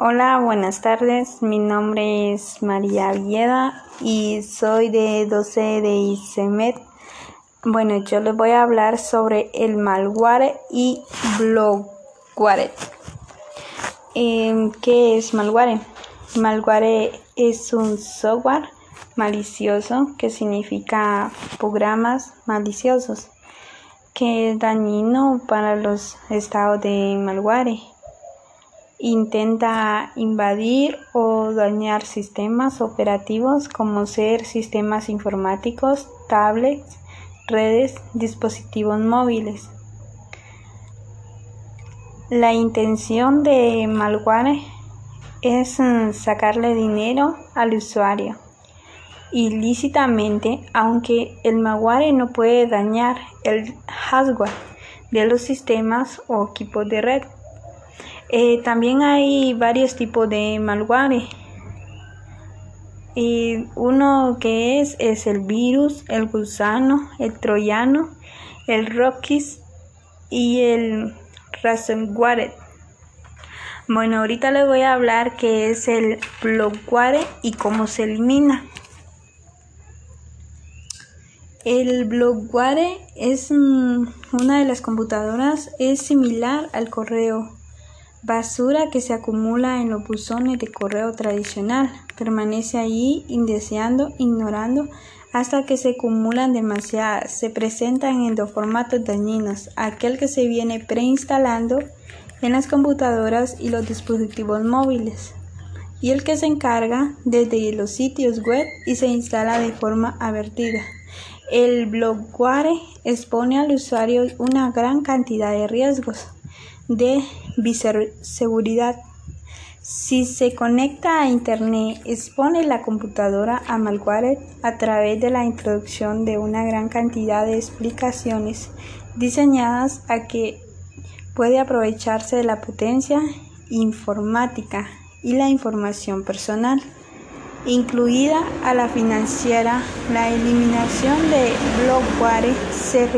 Hola, buenas tardes. Mi nombre es María Villeda y soy de 12 de ICEMED. Bueno, yo les voy a hablar sobre el malware y bloatware. Em, ¿Qué es malware? Malware es un software malicioso que significa programas maliciosos que es dañino para los estados de malware intenta invadir o dañar sistemas operativos como ser sistemas informáticos, tablets, redes, dispositivos móviles. La intención de malware es mm, sacarle dinero al usuario ilícitamente, aunque el malware no puede dañar el hardware de los sistemas o equipos de red. Eh, también hay varios tipos de malware. Y uno que es es el virus, el gusano, el troyano, el rockies y el ransomware. Bueno, ahorita les voy a hablar qué es el bloatware y cómo se elimina. El bloatware es una de las computadoras, es similar al correo Basura que se acumula en los buzones de correo tradicional. Permanece allí indeseando, ignorando, hasta que se acumulan demasiadas. Se presentan en dos formatos dañinos. Aquel que se viene preinstalando en las computadoras y los dispositivos móviles. Y el que se encarga desde los sitios web y se instala de forma avertida. El bloatware expone al usuario una gran cantidad de riesgos de seguridad. Si se conecta a Internet, expone la computadora a malware a través de la introducción de una gran cantidad de explicaciones diseñadas a que puede aprovecharse de la potencia informática y la información personal, incluida a la financiera. La eliminación de bloatware se,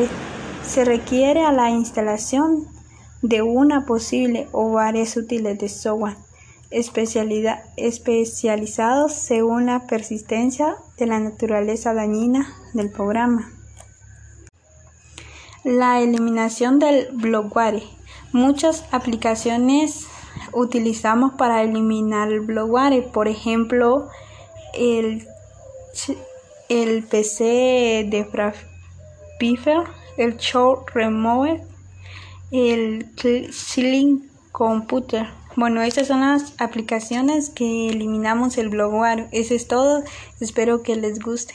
se requiere a la instalación de una posible o varias útiles de software especializados según la persistencia de la naturaleza dañina del programa. La eliminación del bloatware. Muchas aplicaciones utilizamos para eliminar el bloatware, por ejemplo, el, el PC de Piffer, el Show Remover, el Ceiling Computer. Bueno, estas son las aplicaciones que eliminamos el bloatware. Eso es todo. Espero que les guste.